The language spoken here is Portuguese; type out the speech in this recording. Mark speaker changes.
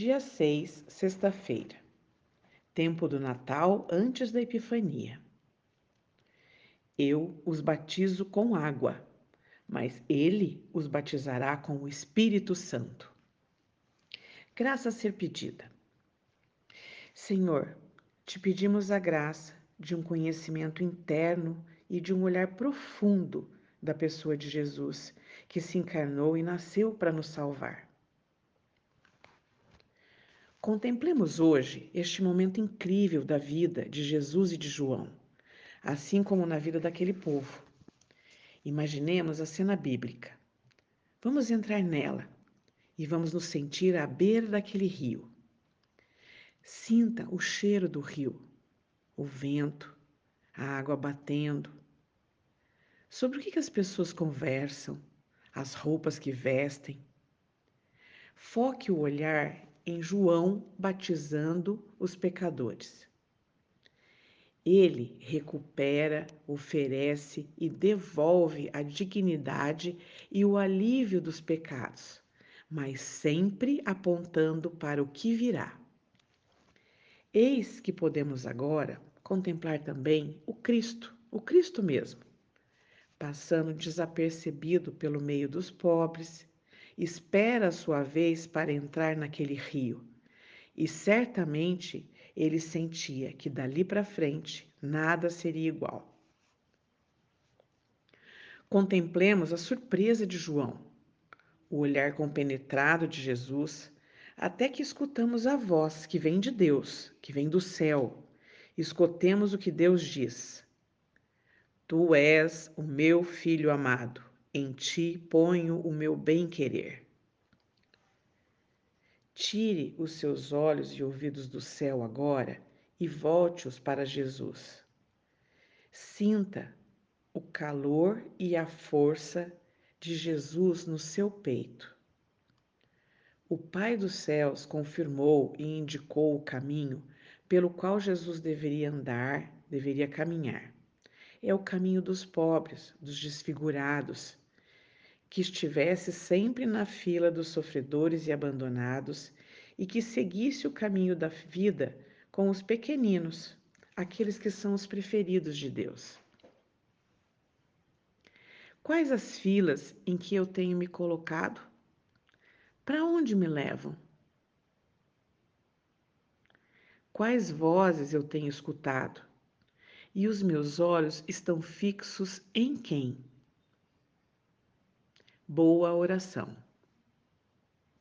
Speaker 1: Dia 6, sexta-feira. Tempo do Natal antes da Epifania. Eu os batizo com água, mas ele os batizará com o Espírito Santo. Graça a ser pedida. Senhor, te pedimos a graça de um conhecimento interno e de um olhar profundo da pessoa de Jesus, que se encarnou e nasceu para nos salvar. Contemplemos hoje este momento incrível da vida de Jesus e de João, assim como na vida daquele povo. Imaginemos a cena bíblica. Vamos entrar nela e vamos nos sentir à beira daquele rio. Sinta o cheiro do rio, o vento, a água batendo. Sobre o que as pessoas conversam, as roupas que vestem. Foque o olhar em João batizando os pecadores. Ele recupera, oferece e devolve a dignidade e o alívio dos pecados, mas sempre apontando para o que virá. Eis que podemos agora contemplar também o Cristo, o Cristo mesmo, passando desapercebido pelo meio dos pobres, espera a sua vez para entrar naquele rio. E certamente ele sentia que dali para frente nada seria igual. Contemplemos a surpresa de João, o olhar compenetrado de Jesus, até que escutamos a voz que vem de Deus, que vem do céu. Escutemos o que Deus diz. Tu és o meu filho amado em ti ponho o meu bem-querer. Tire os seus olhos e ouvidos do céu agora e volte-os para Jesus. Sinta o calor e a força de Jesus no seu peito. O Pai dos céus confirmou e indicou o caminho pelo qual Jesus deveria andar, deveria caminhar é o caminho dos pobres, dos desfigurados, que estivesse sempre na fila dos sofredores e abandonados e que seguisse o caminho da vida com os pequeninos, aqueles que são os preferidos de Deus. Quais as filas em que eu tenho me colocado? Para onde me levam? Quais vozes eu tenho escutado? E os meus olhos estão fixos em quem? Boa oração.